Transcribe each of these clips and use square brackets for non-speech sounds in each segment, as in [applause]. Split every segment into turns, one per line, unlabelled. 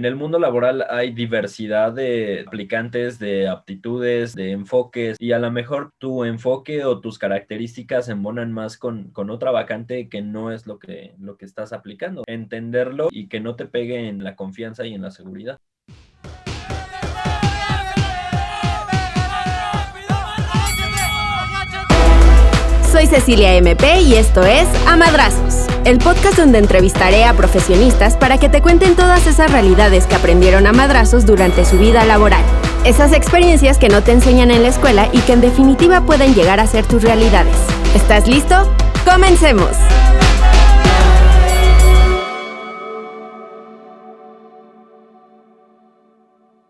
en el mundo laboral hay diversidad de aplicantes, de aptitudes, de enfoques y a lo mejor tu enfoque o tus características embonan más con, con otra vacante que no es lo que, lo que estás aplicando. Entenderlo y que no te pegue en la confianza y en la seguridad.
Soy Cecilia MP y esto es Amadrazos, el podcast donde entrevistaré a profesionistas para que te cuenten todas esas realidades que aprendieron a madrazos durante su vida laboral. Esas experiencias que no te enseñan en la escuela y que en definitiva pueden llegar a ser tus realidades. ¿Estás listo? ¡Comencemos!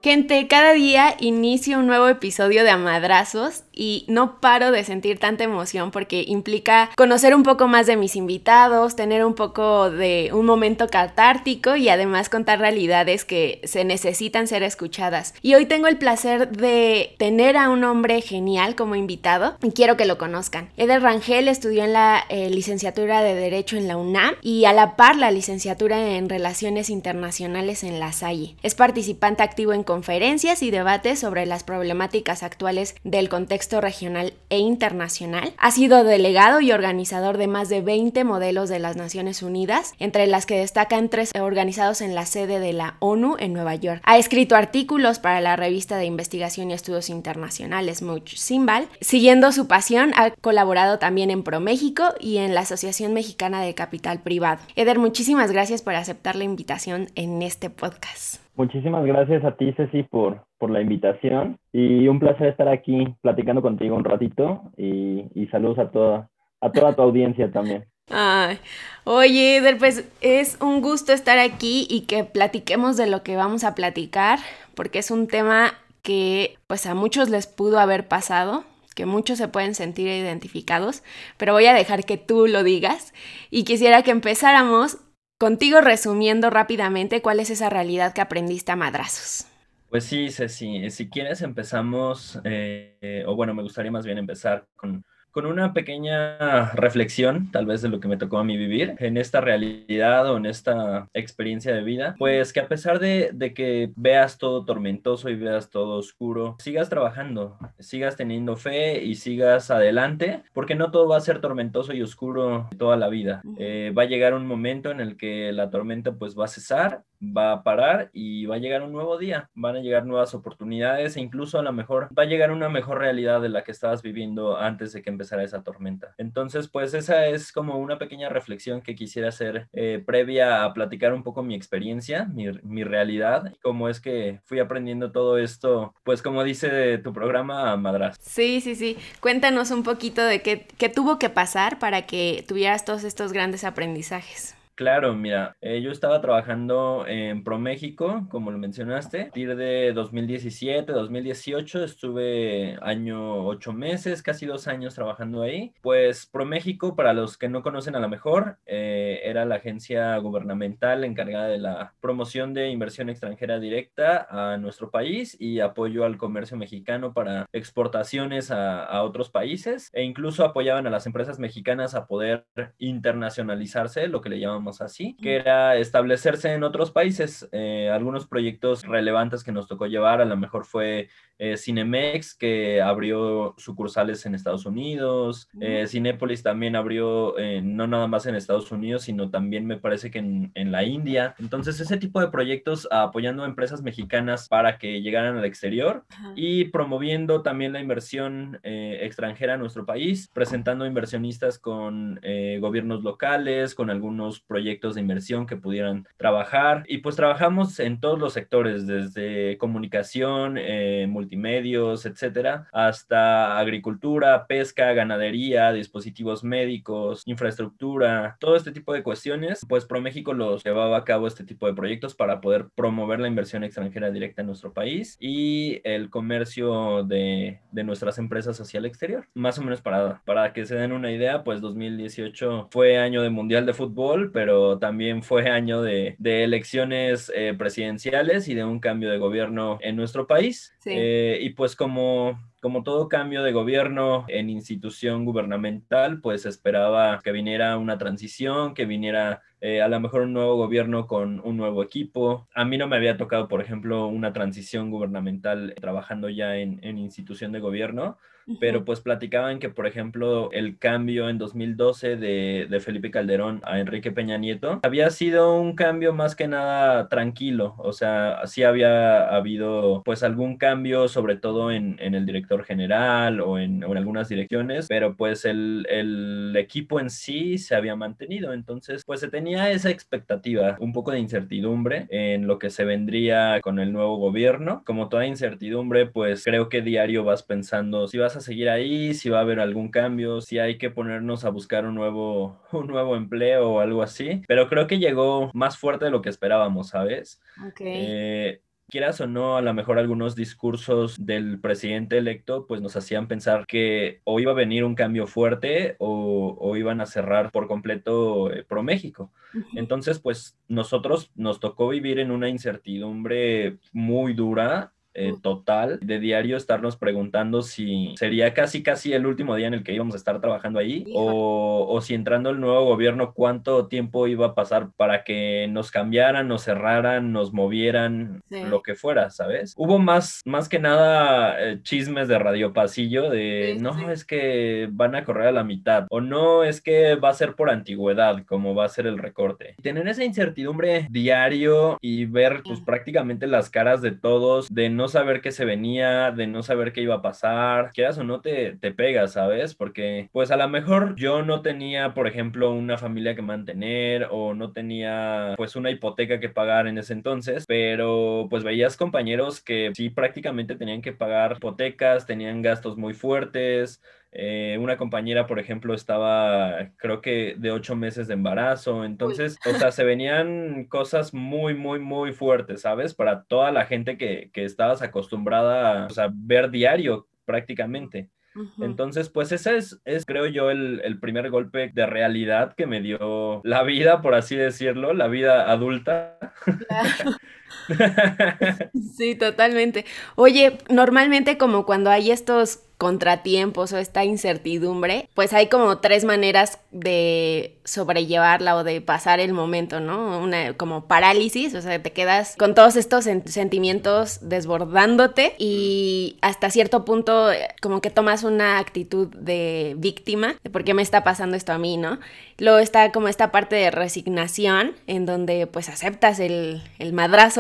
Gente, cada día inicio un nuevo episodio de Amadrazos y no paro de sentir tanta emoción porque implica conocer un poco más de mis invitados, tener un poco de un momento catártico y además contar realidades que se necesitan ser escuchadas. Y hoy tengo el placer de tener a un hombre genial como invitado y quiero que lo conozcan. Eder Rangel estudió en la eh, licenciatura de Derecho en la UNAM y a la par la licenciatura en Relaciones Internacionales en la Salle. Es participante activo en conferencias y debates sobre las problemáticas actuales del contexto regional e internacional. Ha sido delegado y organizador de más de 20 modelos de las Naciones Unidas, entre las que destacan tres organizados en la sede de la ONU en Nueva York. Ha escrito artículos para la revista de investigación y estudios internacionales Much Simbal. Siguiendo su pasión, ha colaborado también en ProMéxico y en la Asociación Mexicana de Capital Privado. Eder, muchísimas gracias por aceptar la invitación en este podcast.
Muchísimas gracias a ti, Ceci, por, por la invitación. Y un placer estar aquí platicando contigo un ratito. Y, saludos a toda, a toda tu audiencia también.
Ay, oye, pues es un gusto estar aquí y que platiquemos de lo que vamos a platicar, porque es un tema que pues a muchos les pudo haber pasado, que muchos se pueden sentir identificados, pero voy a dejar que tú lo digas. Y quisiera que empezáramos contigo resumiendo rápidamente cuál es esa realidad que aprendiste a madrazos.
Pues sí, Ceci, si quieres empezamos, eh, o bueno, me gustaría más bien empezar con con una pequeña reflexión, tal vez de lo que me tocó a mí vivir en esta realidad o en esta experiencia de vida, pues que a pesar de, que veas todo tormentoso y veas todo oscuro, sigas trabajando, sigas teniendo fe y sigas adelante, porque no todo va a ser tormentoso y oscuro toda la vida. Eh, va a llegar un momento en el que la tormenta pues va a cesar, va a parar y va a llegar un nuevo día, van a llegar nuevas oportunidades e incluso a lo mejor va a llegar una mejor realidad de la que estabas viviendo antes de que empezara esa tormenta. Entonces, pues esa es como una pequeña reflexión que quisiera hacer eh, previa a platicar un poco mi experiencia, mi, mi realidad, cómo es que fui aprendiendo todo esto, pues como dice tu programa, Madras.
Sí, sí, sí. Cuéntanos un poquito de qué, qué tuvo que pasar para que tuvieras todos estos grandes aprendizajes.
Claro, mira, eh, yo estaba trabajando en ProMéxico, como lo mencionaste. A partir de 2017, 2018 estuve año ocho meses, casi dos años trabajando ahí. Pues ProMéxico, para los que no conocen a lo mejor, eh, era la agencia gubernamental encargada de la promoción de inversión extranjera directa a nuestro país y apoyo al comercio mexicano para exportaciones a, a otros países e incluso apoyaban a las empresas mexicanas a poder internacionalizarse, lo que le llamamos así, que era establecerse en otros países. Eh, algunos proyectos relevantes que nos tocó llevar, a lo mejor fue eh, Cinemex, que abrió sucursales en Estados Unidos, eh, Cinépolis también abrió no nada más en Estados Unidos, sino también me parece que en, en la India. Entonces, ese tipo de proyectos apoyando a empresas mexicanas para que llegaran al exterior y promoviendo también la inversión extranjera a nuestro país, presentando inversionistas con gobiernos locales, con algunos proyectos de inversión que pudieran trabajar. Y pues trabajamos en todos los sectores, desde comunicación, eh, multimedios, etcétera, hasta agricultura, pesca, ganadería, dispositivos médicos, infraestructura, todo este tipo de cuestiones. Pues ProMéxico los llevaba a cabo este tipo de proyectos para poder promover la inversión extranjera directa en nuestro país y el comercio de, de nuestras empresas hacia el exterior. Más o menos para, para que se den una idea, pues 2018 fue año de Mundial de Fútbol, pero también fue año de, elecciones eh, presidenciales y de un cambio de gobierno en nuestro país. Eh, y pues como como todo cambio de gobierno en institución gubernamental, pues esperaba que viniera una transición, que viniera eh, a lo mejor un nuevo gobierno con un nuevo equipo. A mí no me había tocado, por ejemplo, una transición gubernamental trabajando ya en, en institución de gobierno pero pues platicaban que, por ejemplo, el cambio en 2012 de, de, Felipe Calderón a Enrique Peña Nieto había sido un cambio más que nada tranquilo, o sea, sí había habido pues algún cambio, sobre todo en, en el director general o en, en, algunas direcciones, pero pues el, el equipo en sí se había mantenido, entonces pues se tenía esa expectativa, un poco de incertidumbre en lo que se vendría con el nuevo gobierno, como toda incertidumbre, pues creo que diario vas pensando si vas a seguir ahí, si va a haber algún cambio, si hay que ponernos a buscar un nuevo, [laughs] un nuevo empleo o algo así. Pero creo que llegó más fuerte de lo que esperábamos, ¿sabes? Eh, quieras o no, a lo mejor algunos discursos del presidente electo pues nos hacían pensar que o iba a venir un cambio fuerte o, o iban a cerrar por completo eh, Pro México. Entonces pues nosotros nos tocó vivir en una incertidumbre muy dura eh, total de diario estarnos preguntando si sería casi casi el último día en el que íbamos a estar trabajando ahí o, o, si entrando el nuevo gobierno cuánto tiempo iba a pasar para que nos cambiaran, nos cerraran, nos movieran, sí. lo que fuera, ¿sabes? Hubo más, más que nada eh, chismes de radio pasillo de sí, no, sí. es que van a correr a la mitad o no, es que va a ser por antigüedad como va a ser el recorte. Tener esa incertidumbre diario y ver pues prácticamente las caras de todos, de no saber qué se venía, de no saber qué iba a pasar, quieras o no te, te pega, ¿sabes? Porque pues a lo mejor yo no tenía, por ejemplo, una familia que mantener o no tenía pues una hipoteca que pagar en ese entonces, pero pues veías compañeros que sí prácticamente tenían que pagar hipotecas, tenían gastos muy fuertes, eh, una compañera, por ejemplo, estaba, creo que de ocho meses de embarazo. Entonces, Uy. o sea, se venían cosas muy, muy, muy fuertes, ¿sabes? Para toda la gente que, que estabas acostumbrada a o sea, ver diario prácticamente. Uh -huh. Entonces, pues ese es, es creo yo, el, el, primer golpe de realidad que me dio la vida, por así decirlo, la vida adulta.
Claro. [laughs] [laughs] sí, totalmente. Oye, normalmente como cuando hay estos contratiempos o esta incertidumbre, pues hay como tres maneras de sobrellevarla o de pasar el momento, ¿no? Una como parálisis, o sea, te quedas con todos estos sentimientos desbordándote y hasta cierto punto como que tomas una actitud de víctima, de por qué me está pasando esto a mí, ¿no? Luego está como esta parte de resignación en donde pues aceptas el, el madrazo,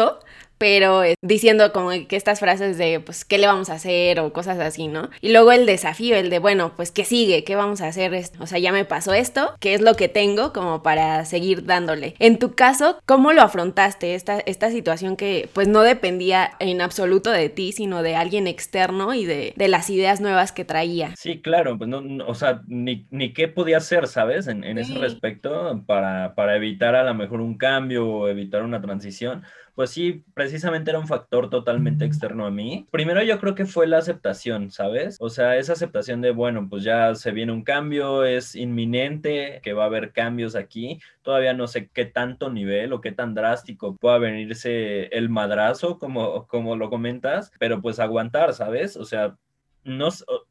pero eh, diciendo como que estas frases de, pues, ¿qué le vamos a hacer? o cosas así, ¿no? Y luego el desafío, el de, bueno, pues, ¿qué sigue? ¿Qué vamos a hacer? O sea, ya me pasó esto, ¿qué es lo que tengo como para seguir dándole? En tu caso, ¿cómo lo afrontaste esta, esta situación que, pues, no dependía en absoluto de ti, sino de alguien externo y de, de las ideas nuevas que traía?
Sí, claro, pues, no, no o sea, ni, ni, qué podía hacer, ¿sabes? En, en sí. ese respecto, para, para evitar a lo mejor un cambio o evitar una transición pues sí, precisamente era un factor totalmente externo a mí. Primero yo creo que fue la aceptación, ¿sabes? O sea, esa aceptación de, bueno, pues ya se viene un cambio, es inminente que va a haber cambios aquí. Todavía no sé qué tanto nivel o qué tan drástico pueda venirse el madrazo, como, como lo comentas, pero pues aguantar, ¿sabes? O sea, no,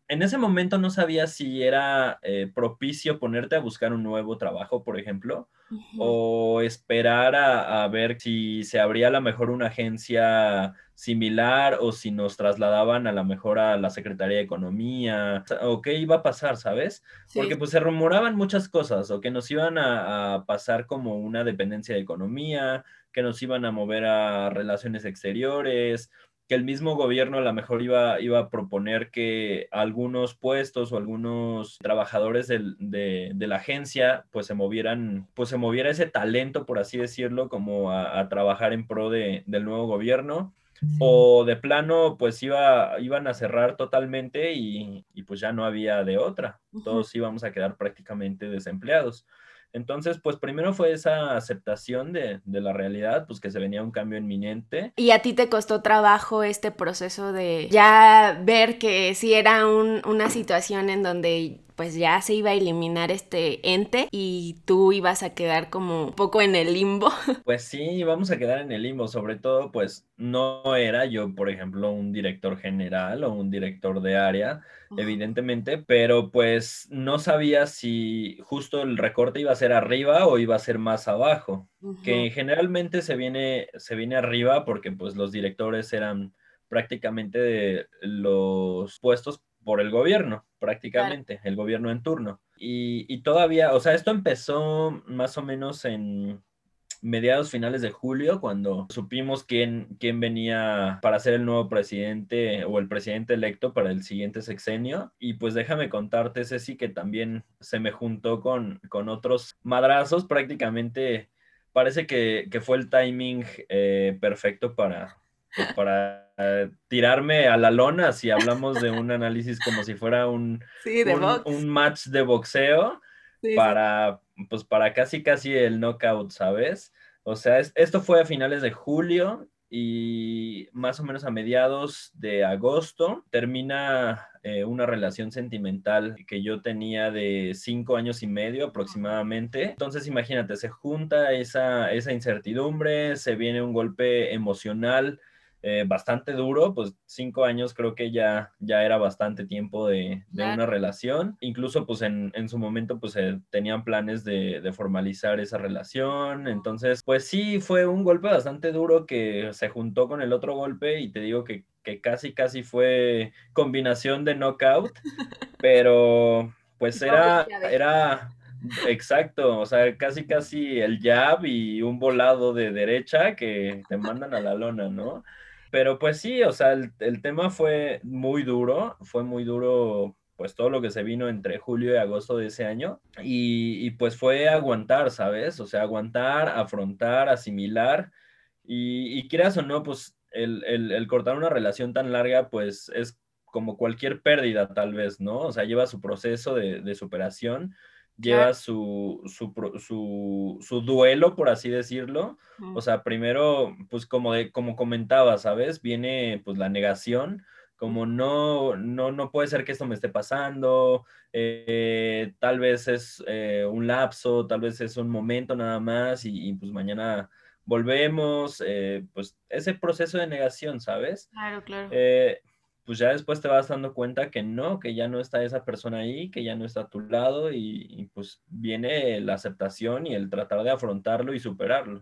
en ese momento no sabía si era eh, propicio ponerte a buscar un nuevo trabajo, por ejemplo, uh -huh. o esperar a, a, ver si se abría a lo mejor una agencia similar o si nos trasladaban a lo mejor a la Secretaría de Economía, o qué iba a pasar, ¿sabes? Sí. Porque pues se rumoraban muchas cosas, o que nos iban a, a pasar como una dependencia de economía, que nos iban a mover a relaciones exteriores, que el mismo gobierno a lo mejor iba, iba a proponer que algunos puestos o algunos trabajadores del, de, de, la agencia pues se movieran, pues se moviera ese talento, por así decirlo, como a, a trabajar en pro de, del nuevo gobierno. Sí. O de plano, pues iba, iban a cerrar totalmente y, y pues ya no había de otra. Uh -huh. Todos íbamos a quedar prácticamente desempleados. Entonces, pues primero fue esa aceptación de, de, la realidad, pues que se venía un cambio inminente.
¿Y a ti te costó trabajo este proceso de ya ver que sí era un, una situación en donde pues ya se iba a eliminar este ente y tú ibas a quedar como un poco en el limbo. [laughs]
Pues sí, vamos a quedar en el limbo, sobre todo pues no era yo, por ejemplo, un director general o un director de área, evidentemente, pero pues no sabía si justo el recorte iba a ser arriba o iba a ser más abajo, que generalmente se viene, se viene arriba porque pues los directores eran prácticamente de los puestos por el gobierno, prácticamente, el gobierno en turno. Y, y, todavía, o sea, esto empezó más o menos en mediados finales de julio, cuando supimos quién, quién venía para ser el nuevo presidente o el presidente electo para el siguiente sexenio. Y pues déjame contarte, Ceci, que también se me juntó con, con otros madrazos, prácticamente parece que, que fue el timing eh, perfecto para, pues, para tirarme a la lona si hablamos de un análisis como si fuera un, [laughs] un, match de boxeo para, pues para casi casi el knockout, ¿sabes? O sea, esto fue a finales de julio y más o menos a mediados de agosto termina eh, una relación sentimental que yo tenía de cinco años y medio aproximadamente. Entonces imagínate, se junta esa, esa incertidumbre, se viene un golpe emocional eh, bastante duro, pues cinco años creo que ya, ya era bastante tiempo de, una relación. Incluso pues en, su momento pues eh, tenían planes de, formalizar esa relación. Entonces pues sí fue un golpe bastante duro que se juntó con el otro golpe y te digo que, que casi casi fue combinación de knockout, [laughs] pero pues era, era, Exacto, o sea, casi casi el jab y un volado de derecha que te mandan a la lona, ¿no? Pero pues sí, o sea, el, tema fue muy duro, fue muy duro pues todo lo que se vino entre julio y agosto de ese año y, pues fue aguantar, ¿sabes? O sea, aguantar, afrontar, asimilar y, quieras o no, pues el, cortar una relación tan larga pues es como cualquier pérdida tal vez, ¿no? O sea, lleva su proceso de superación lleva su, su, duelo, por así decirlo. O sea, primero, pues como, de, como comentaba, ¿sabes? Viene pues la negación, como no, no, no puede ser que esto me esté pasando, eh, tal vez es eh, un lapso, tal vez es un momento nada más y, pues mañana volvemos, eh, pues ese proceso de negación, ¿sabes?
Claro, claro
pues ya después te vas dando cuenta que no, que ya no está esa persona ahí, que ya no está a tu lado y, pues viene la aceptación y el tratar de afrontarlo y superarlo.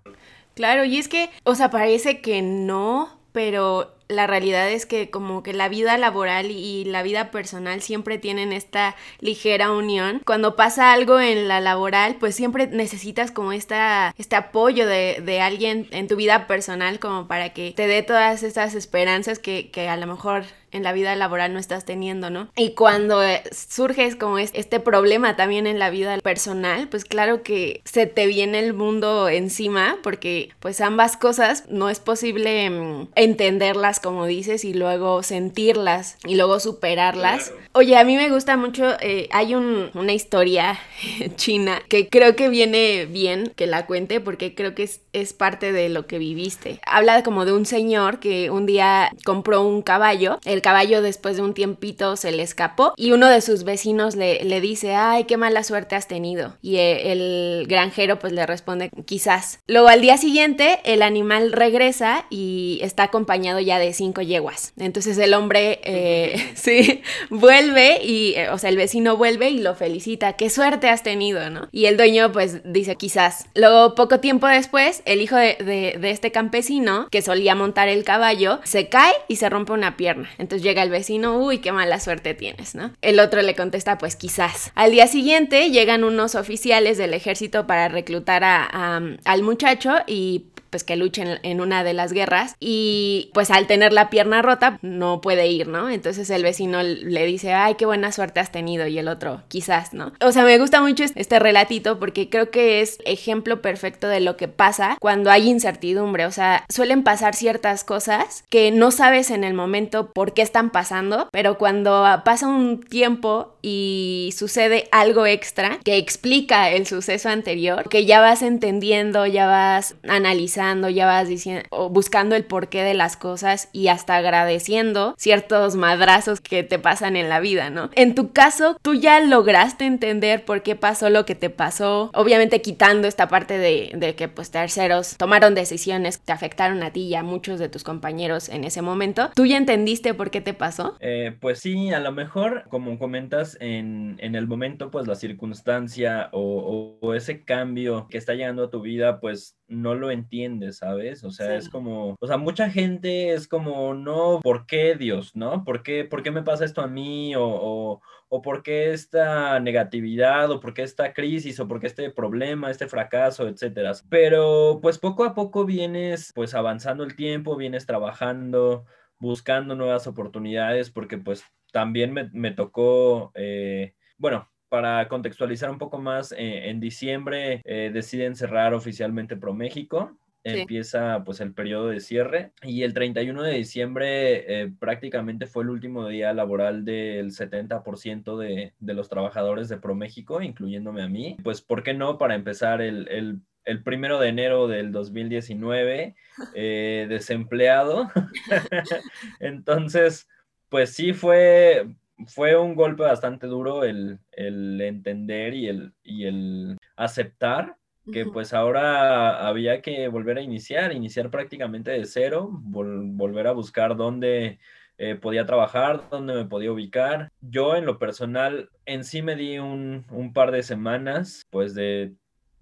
Claro, y es que, o sea, parece que no, pero la realidad es que como que la vida laboral y la vida personal siempre tienen esta ligera unión. Cuando pasa algo en la laboral, pues siempre necesitas como esta, este apoyo de, de alguien en tu vida personal como para que te dé todas estas esperanzas que, que a lo mejor en la vida laboral no estás teniendo, ¿no? Y cuando eh, surge como este problema también en la vida personal, pues claro que se te viene el mundo encima porque pues ambas cosas no es posible mm, entenderlas como dices, y luego sentirlas y luego superarlas. Oye, a mí me gusta mucho, eh, hay una historia [laughs] china que creo que viene bien que la cuente porque creo que es, es parte de lo que viviste. Habla como de un señor que un día compró un caballo, el caballo después de un tiempito se le escapó y uno de sus vecinos le, le dice, ay, qué mala suerte has tenido. Y e, el granjero pues le responde, quizás. Luego al día siguiente el animal regresa y está acompañado ya de cinco yeguas. Entonces el hombre, eh, [laughs] sí, vuelve y, eh, o sea, el vecino vuelve y lo felicita. Qué suerte has tenido, ¿no? Y el dueño pues dice quizás. Luego, poco tiempo después, el hijo de, este campesino, que solía montar el caballo, se cae y se rompe una pierna. Entonces llega el vecino, uy, qué mala suerte tienes, ¿no? El otro le contesta, pues quizás. Al día siguiente llegan unos oficiales del ejército para reclutar al muchacho y pues que luchen en una de las guerras y pues al tener la pierna rota no puede ir, ¿no? Entonces el vecino le dice, ay, qué buena suerte has tenido y el otro, quizás, ¿no? O sea, me gusta mucho este relatito porque creo que es ejemplo perfecto de lo que pasa cuando hay incertidumbre, o sea, suelen pasar ciertas cosas que no sabes en el momento por qué están pasando, pero cuando pasa un tiempo y sucede algo extra que explica el suceso anterior, que ya vas entendiendo, ya vas analizando, ya vas diciendo, buscando el porqué de las cosas y hasta agradeciendo ciertos madrazos que te pasan en la vida, ¿no? En tu caso, tú ya lograste entender por qué pasó lo que te pasó, obviamente quitando esta parte de, de que pues terceros tomaron decisiones que te afectaron a ti y a muchos de tus compañeros en ese momento. ¿Tú ya entendiste por qué te pasó?
Eh, pues sí, a lo mejor, como comentas, en, en el momento, pues la circunstancia o, o, ese cambio que está llegando a tu vida, pues no lo entiendes, ¿sabes? O sea, es como, o sea, mucha gente es como, no, ¿por qué Dios, no? ¿Por qué, por qué me pasa esto a mí? O, o, o por qué esta negatividad, o por qué esta crisis, o por qué este problema, este fracaso, etcétera. Pero pues poco a poco vienes pues avanzando el tiempo, vienes trabajando, buscando nuevas oportunidades, porque pues también me, me tocó, eh, bueno, para contextualizar un poco más, eh, en diciembre eh, deciden cerrar oficialmente ProMéxico. Sí. Empieza pues el periodo de cierre y el 31 de diciembre eh, prácticamente fue el último día laboral del 70% de, de, los trabajadores de ProMéxico, incluyéndome a mí. Pues, ¿por qué no? Para empezar el, el el primero de enero del 2019, [laughs] eh, desempleado. [laughs] Entonces, pues sí fue, fue un golpe bastante duro el, el entender y el, y el aceptar que pues ahora había que volver a iniciar, iniciar prácticamente de cero, vol volver a buscar dónde eh, podía trabajar, dónde me podía ubicar. Yo en lo personal en sí me di un, un par de semanas pues de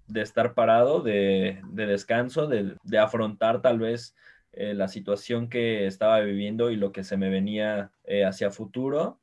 de estar parado, de, de descanso, de, de, afrontar tal vez eh, la situación que estaba viviendo y lo que se me venía eh, hacia futuro.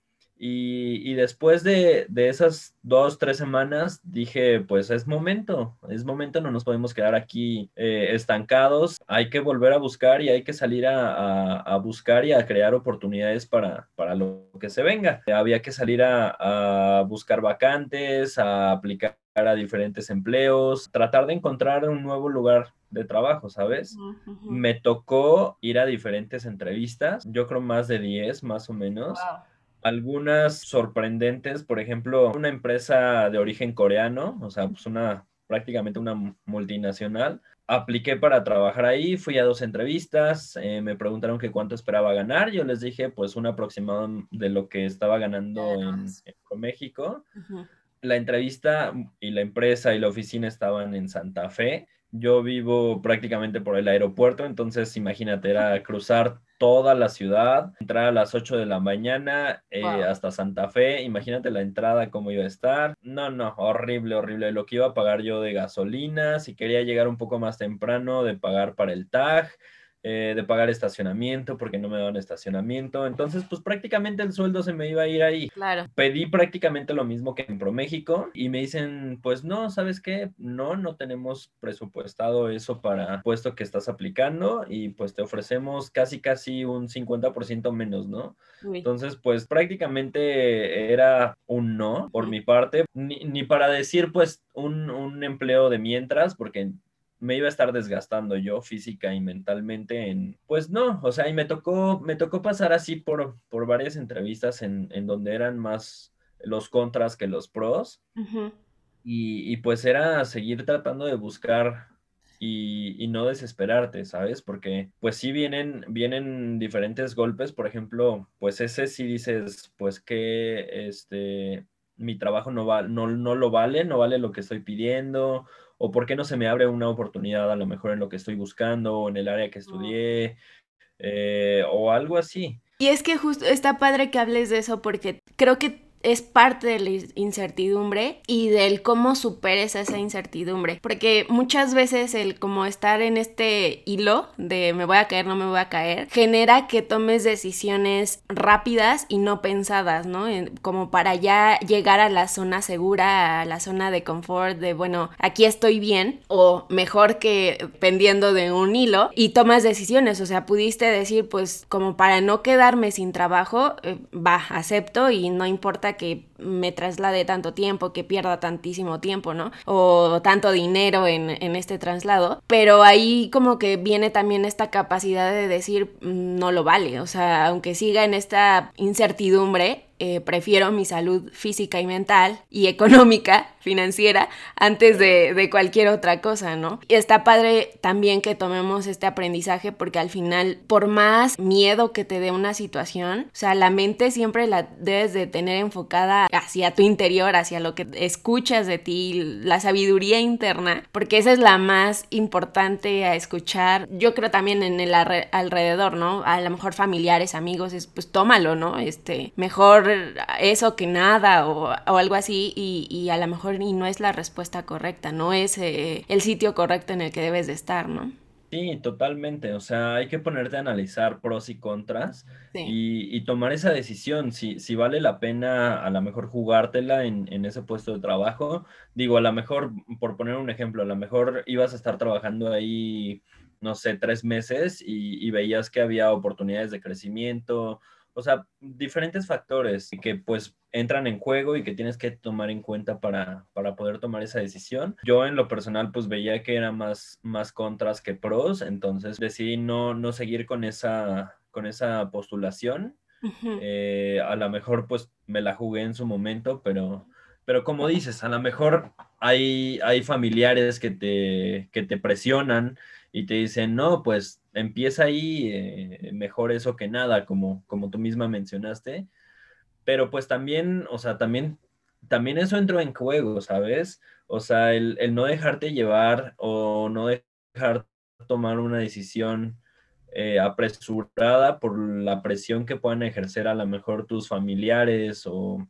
Y, y después de, de, esas dos, tres semanas, dije, pues es momento, es momento, no nos podemos quedar aquí eh, estancados, hay que volver a buscar y hay que salir a, a, a, buscar y a crear oportunidades para, para lo que se venga. Había que salir a, a buscar vacantes, a aplicar a diferentes empleos, tratar de encontrar un nuevo lugar de trabajo, ¿sabes? Uh -huh. Me tocó ir a diferentes entrevistas, yo creo más de 10 más o menos. Wow. Algunas sorprendentes, por ejemplo, una empresa de origen coreano, o sea, pues una prácticamente una multinacional. Apliqué para trabajar ahí, fui a dos entrevistas, eh, me preguntaron que cuánto esperaba ganar, yo les dije pues un aproximado de lo que estaba ganando en, en México. Uh -huh la entrevista y la empresa y la oficina estaban en Santa Fe. Yo vivo prácticamente por el aeropuerto, entonces imagínate, era cruzar toda la ciudad, entrar a las 8 de la mañana eh, wow. hasta Santa Fe, imagínate la entrada, cómo iba a estar. No, no, horrible, horrible. Lo que iba a pagar yo de gasolina, si quería llegar un poco más temprano, de pagar para el TAG eh, de pagar estacionamiento porque no me daban estacionamiento. Entonces, pues prácticamente el sueldo se me iba a ir ahí.
Claro.
Pedí prácticamente lo mismo que en ProMéxico y me dicen, pues no, ¿sabes qué? No, no tenemos presupuestado eso para puesto que estás aplicando y pues te ofrecemos casi, casi un 50% menos, ¿no? Uy. Entonces, pues prácticamente era un no por mi parte, ni, ni para decir pues un, un empleo de mientras, porque me iba a estar desgastando yo física y mentalmente en, pues no, o sea, y me tocó, me tocó pasar así por, por varias entrevistas en, en donde eran más los contras que los pros. Uh -huh. y, y, pues era seguir tratando de buscar y, y, no desesperarte, ¿sabes? Porque pues sí vienen, vienen diferentes golpes, por ejemplo, pues ese sí dices, pues que este, mi trabajo no, va, no, no lo vale, no vale lo que estoy pidiendo, o por qué no se me abre una oportunidad a lo mejor en lo que estoy buscando o en el área que estudié eh, o algo así.
Y es que justo está padre que hables de eso porque creo que es parte de la incertidumbre y del cómo superes esa incertidumbre. Porque muchas veces el como estar en este hilo de me voy a caer, no me voy a caer, genera que tomes decisiones rápidas y no pensadas, ¿no? Como para ya llegar a la zona segura, a la zona de confort, de bueno, aquí estoy bien, o mejor que pendiendo de un hilo, y tomas decisiones. O sea, pudiste decir, pues como para no quedarme sin trabajo, eh, va, acepto y no importa que me traslade tanto tiempo, que pierda tantísimo tiempo, ¿no? O tanto dinero en, este traslado. Pero ahí como que viene también esta capacidad de decir, mm, no lo vale. O sea, aunque siga en esta incertidumbre, eh, prefiero mi salud física y mental y económica, financiera, antes de, cualquier otra cosa, ¿no? Y está padre también que tomemos este aprendizaje porque al final, por más miedo que te dé una situación, o sea, la mente siempre la debes de tener enfocada hacia tu interior, hacia lo que escuchas de ti, la sabiduría interna, porque esa es la más importante a escuchar. Yo creo también en el alrededor, ¿no? A lo mejor familiares, amigos, es, pues tómalo, ¿no? Este, mejor eso que nada o, algo así y, a lo mejor y no es la respuesta correcta, no es eh, el sitio correcto en el que debes de estar, ¿no?
Sí, totalmente. O sea, hay que ponerte a analizar pros y contras y, tomar esa decisión. Si, si vale la pena a lo mejor jugártela en, en, ese puesto de trabajo. Digo, a lo mejor, por poner un ejemplo, a lo mejor ibas a estar trabajando ahí, no sé, tres meses y, y veías que había oportunidades de crecimiento o sea, diferentes factores que pues entran en juego y que tienes que tomar en cuenta para, para poder tomar esa decisión. Yo en lo personal pues veía que era más, más contras que pros, entonces decidí no, no seguir con esa, con esa postulación. Eh, a lo mejor pues me la jugué en su momento, pero, pero como dices, a lo mejor hay, hay familiares que te, que te presionan y te dicen, no, pues empieza ahí, eh, mejor eso que nada, como, como tú misma mencionaste. Pero pues también, o sea, también, también eso entró en juego, ¿sabes? O sea, el, no dejarte llevar o no dejar tomar una decisión eh, apresurada por la presión que puedan ejercer a lo mejor tus familiares o,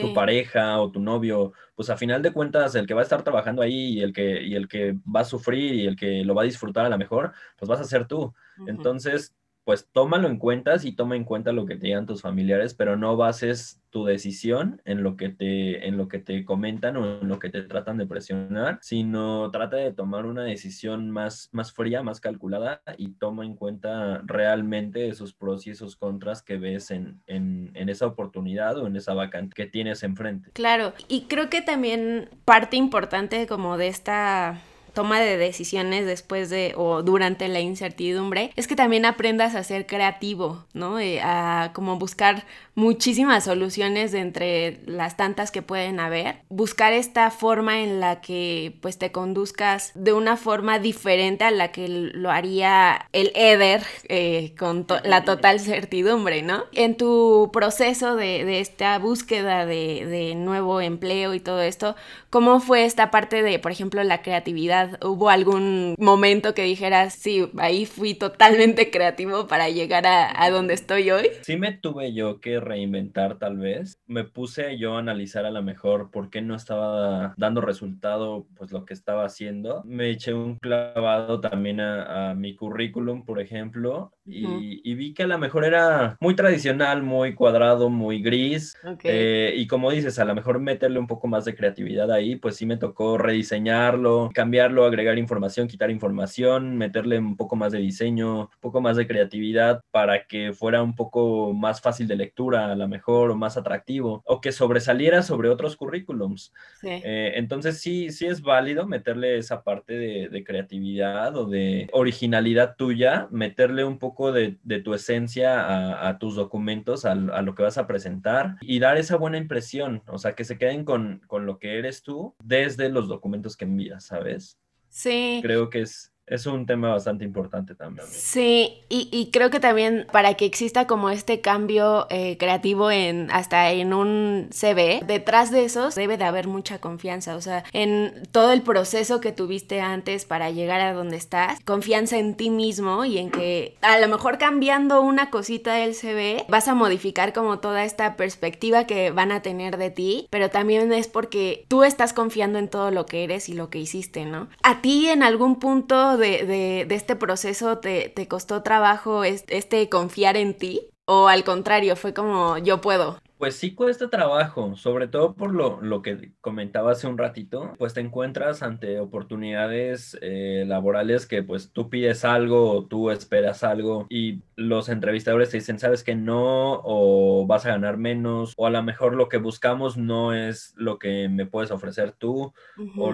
tu pareja o tu novio, pues a final de cuentas el que va a estar trabajando ahí y el que, y el que va a sufrir y el que lo va a disfrutar a lo mejor, pues vas a ser tú. Entonces, pues tómalo en cuenta y toma en cuenta lo que te digan tus familiares, pero no bases tu decisión en lo que te, en lo que te comentan o en lo que te tratan de presionar, sino trata de tomar una decisión más, más fría, más calculada y toma en cuenta realmente esos pros y esos contras que ves en, en, en esa oportunidad o en esa vacante que tienes enfrente.
Claro, y creo que también parte importante como de esta toma de decisiones después de o durante la incertidumbre es que también aprendas a ser creativo, ¿no? Eh, a como buscar muchísimas soluciones de entre las tantas que pueden haber. Buscar esta forma en la que pues te conduzcas de una forma diferente a la que lo haría el Eder eh, con la total certidumbre, ¿no? En tu proceso de, esta búsqueda de, de nuevo empleo y todo esto, ¿cómo fue esta parte de, por ejemplo, la creatividad? ¿Hubo algún momento que dijeras, sí, ahí fui totalmente creativo para llegar a, donde estoy hoy?
Sí me tuve yo que reinventar tal vez. Me puse yo a analizar a lo mejor por qué no estaba dando resultado pues lo que estaba haciendo. Me eché un clavado también a, mi currículum, por ejemplo, y, vi que a lo mejor era muy tradicional, muy cuadrado, muy gris. Eh, y como dices, a lo mejor meterle un poco más de creatividad ahí, pues sí me tocó rediseñarlo, cambiarlo agregar información, quitar información, meterle un poco más de diseño, un poco más de creatividad para que fuera un poco más fácil de lectura, a lo mejor, o más atractivo, o que sobresaliera sobre otros currículums. Eh, entonces sí, sí es válido meterle esa parte de, creatividad o de originalidad tuya, meterle un poco de, tu esencia a, tus documentos, a, lo que vas a presentar y dar esa buena impresión, o sea, que se queden con, con lo que eres tú desde los documentos que envías, ¿sabes?
Sí.
Creo que es, es un tema bastante importante también.
Sí, y, creo que también para que exista como este cambio eh, creativo en hasta en un CV, detrás de eso debe de haber mucha confianza, o sea, en todo el proceso que tuviste antes para llegar a donde estás, confianza en ti mismo y en que a lo mejor cambiando una cosita del CV vas a modificar como toda esta perspectiva que van a tener de ti, pero también es porque tú estás confiando en todo lo que eres y lo que hiciste, ¿no? A ti en algún punto de, este proceso te, te, costó trabajo este confiar en ti? ¿O al contrario, fue como yo puedo?
Pues sí cuesta trabajo, sobre todo por lo, lo que comentaba hace un ratito, pues te encuentras ante oportunidades eh, laborales que pues tú pides algo o tú esperas algo y los entrevistadores te dicen, sabes que no, o vas a ganar menos, o a lo mejor lo que buscamos no es lo que me puedes ofrecer tú, o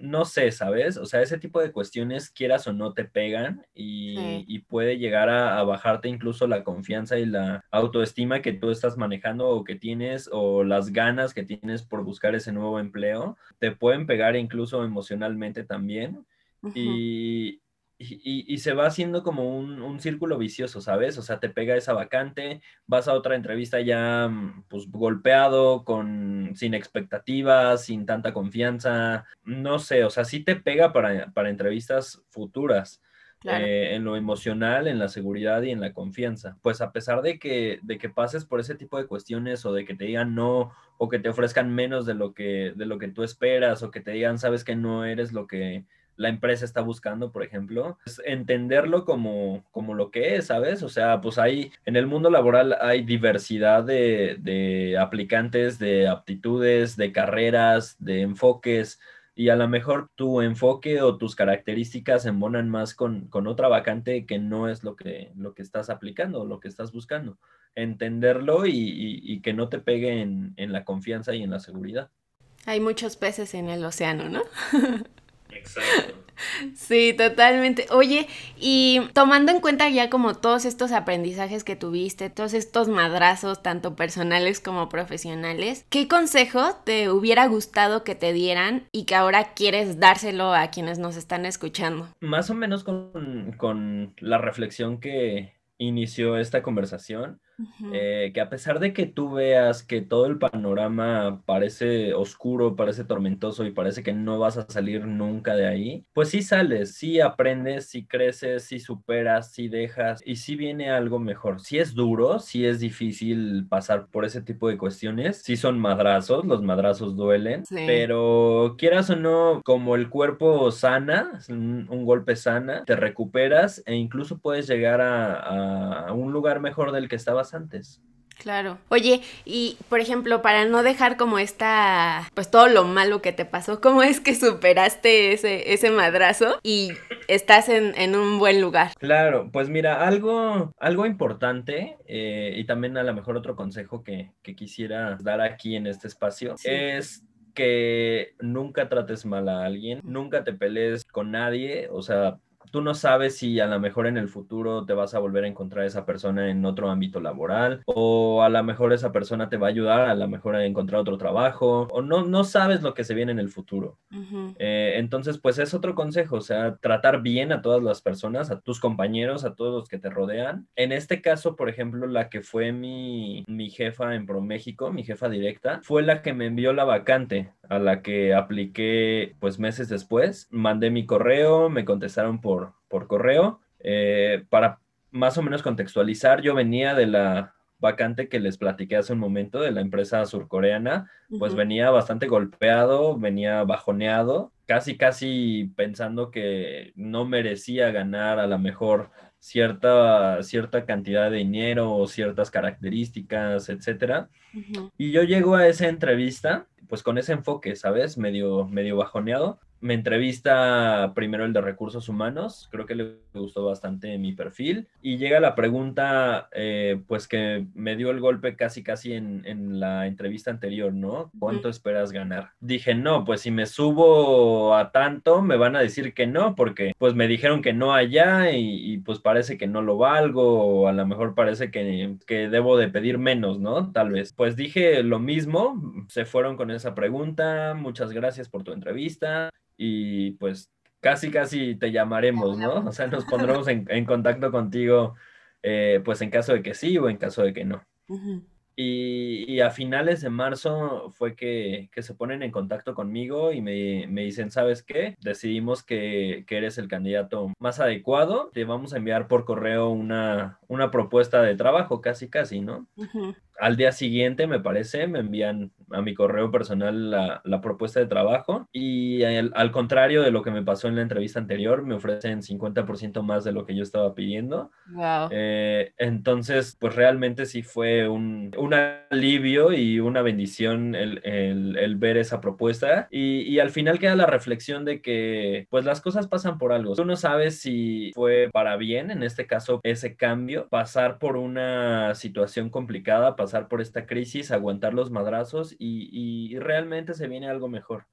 no sé, ¿sabes? O sea, ese tipo de cuestiones, quieras o no, te pegan y, puede llegar a, a bajarte incluso la confianza y la autoestima que tú estás manejando que tienes o las ganas que tienes por buscar ese nuevo empleo, te pueden pegar incluso emocionalmente también. y, y, se va haciendo como un, un, círculo vicioso, ¿sabes? O sea, te pega esa vacante, vas a otra entrevista ya mm, pues golpeado, con, sin expectativas, sin tanta confianza, no sé, o sea, sí te pega para, para entrevistas futuras. Eh, en lo emocional, en la seguridad y en la confianza. Pues a pesar de que, de que pases por ese tipo de cuestiones o de que te digan no o que te ofrezcan menos de lo que, de lo que tú esperas o que te digan sabes que no eres lo que la empresa está buscando, por ejemplo, entenderlo como, como lo que es, ¿sabes? O sea, pues hay, en el mundo laboral hay diversidad de, de aplicantes, de aptitudes, de carreras, de enfoques, y a lo mejor tu enfoque o tus características se embonan más con, otra vacante que no es lo que, lo que estás aplicando lo que estás buscando. Entenderlo y, que no te pegue en, en la confianza y en la seguridad.
Hay muchos peces en el océano, ¿no? [laughs]
Exacto.
Sí, totalmente. Oye, y tomando en cuenta ya como todos estos aprendizajes que tuviste, todos estos madrazos, tanto personales como profesionales, ¿qué consejo te hubiera gustado que te dieran y que ahora quieres dárselo a quienes nos están escuchando?
Más o menos con, con la reflexión que inició esta conversación eh, que a pesar de que tú veas que todo el panorama parece oscuro, parece tormentoso y parece que no vas a salir nunca de ahí, pues sí sales, sí aprendes, sí creces, sí superas, sí dejas y sí viene algo mejor. Sí es duro, sí es difícil pasar por ese tipo de cuestiones, sí son madrazos, los madrazos duelen, pero quieras o no, como el cuerpo sana, un, golpe sana, te recuperas e incluso puedes llegar a, a un lugar mejor del que estabas antes.
Claro. Oye, y por ejemplo, para no dejar como esta, pues todo lo malo que te pasó, ¿cómo es que superaste ese, ese madrazo y estás en, un buen lugar?
Claro, pues mira, algo, algo importante eh, y también a lo mejor otro consejo que, quisiera dar aquí en este espacio es que nunca trates mal a alguien, nunca te pelees con nadie, o sea, tú no sabes si a lo mejor en el futuro te vas a volver a encontrar esa persona en otro ámbito laboral o a lo mejor esa persona te va a ayudar a lo mejor a encontrar otro trabajo o no, no sabes lo que se viene en el futuro. Eh, entonces, pues es otro consejo, o sea, tratar bien a todas las personas, a tus compañeros, a todos los que te rodean. En este caso, por ejemplo, la que fue mi, mi jefa en ProMéxico, mi jefa directa, fue la que me envió la vacante a la que apliqué pues meses después. Mandé mi correo, me contestaron por, por correo. Eh, para más o menos contextualizar, yo venía de la vacante que les platiqué hace un momento de la empresa surcoreana, pues venía bastante golpeado, venía bajoneado, casi casi pensando que no merecía ganar a lo mejor cierta, cierta cantidad de dinero o ciertas características, etcétera. Y yo llego a esa entrevista pues con ese enfoque, ¿sabes? Medio, medio bajoneado me entrevista primero el de recursos humanos, creo que le gustó bastante mi perfil y llega la pregunta, eh, pues que me dio el golpe casi casi en, la entrevista anterior, ¿no? ¿Cuánto esperas ganar? Dije, no, pues si me subo a tanto, me van a decir que no, porque pues me dijeron que no allá y, pues parece que no lo valgo o a lo mejor parece que, que debo de pedir menos, ¿no? Tal vez. Pues dije lo mismo, se fueron con esa pregunta, muchas gracias por tu entrevista y pues casi, casi te llamaremos, ¿no? O sea, nos pondremos en, contacto contigo, eh, pues en caso de que sí o en caso de que no. y, a finales de marzo fue que, se ponen en contacto conmigo y me, dicen, ¿sabes qué? Decidimos que, eres el candidato más adecuado, te vamos a enviar por correo una, una propuesta de trabajo, casi, casi, ¿no? Al día siguiente, me parece, me envían a mi correo personal la, la propuesta de trabajo y al contrario de lo que me pasó en la entrevista anterior, me ofrecen 50% más de lo que yo estaba pidiendo.
Wow.
Eh, entonces, pues realmente sí fue un, un alivio y una bendición el, el, el ver esa propuesta y, y, al final queda la reflexión de que pues las cosas pasan por algo. Tú no sabes si fue para bien, en este caso, ese cambio, pasar por una situación complicada, pasar por esta crisis, aguantar los madrazos y, y realmente se viene algo mejor.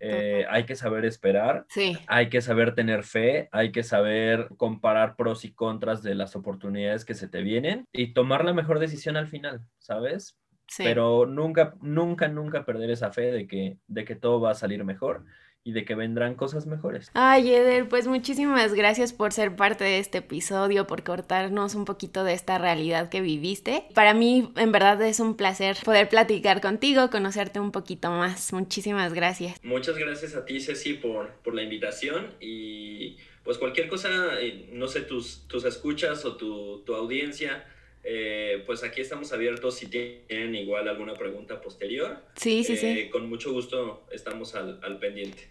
Eh, hay que saber esperar,
sí.
hay que saber tener fe, hay que saber comparar pros y contras de las oportunidades que se te vienen y tomar la mejor decisión al final, ¿sabes?
Sí.
Pero nunca, nunca, nunca perder esa fe de que, de que todo va a salir mejor y de que vendrán cosas mejores.
Ay, Eder, pues muchísimas gracias por ser parte de este episodio, por cortarnos un poquito de esta realidad que viviste. Para mí, en verdad, es un placer poder platicar contigo, conocerte un poquito más. Muchísimas gracias.
Muchas gracias a ti, Ceci, por, por la invitación y pues cualquier cosa, eh, no sé, tus, tus escuchas o tu, tu audiencia. Eh, pues aquí estamos abiertos si tienen igual alguna pregunta posterior.
Sí, sí,
eh,
sí.
Con mucho gusto estamos al, al pendiente.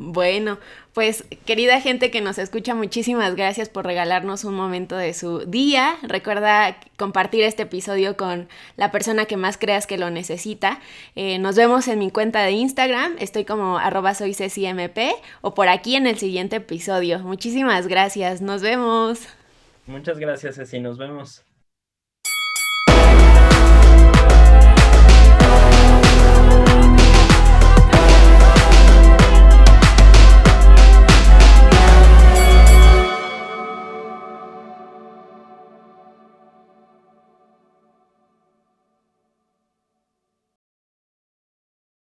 Bueno, pues querida gente que nos escucha, muchísimas gracias por regalarnos un momento de su día. Recuerda compartir este episodio con la persona que más creas que lo necesita. Eh, nos vemos en mi cuenta de Instagram, estoy como arroba soy CCMP o por aquí en el siguiente episodio. Muchísimas gracias, nos vemos.
Muchas gracias, Ceci, nos vemos.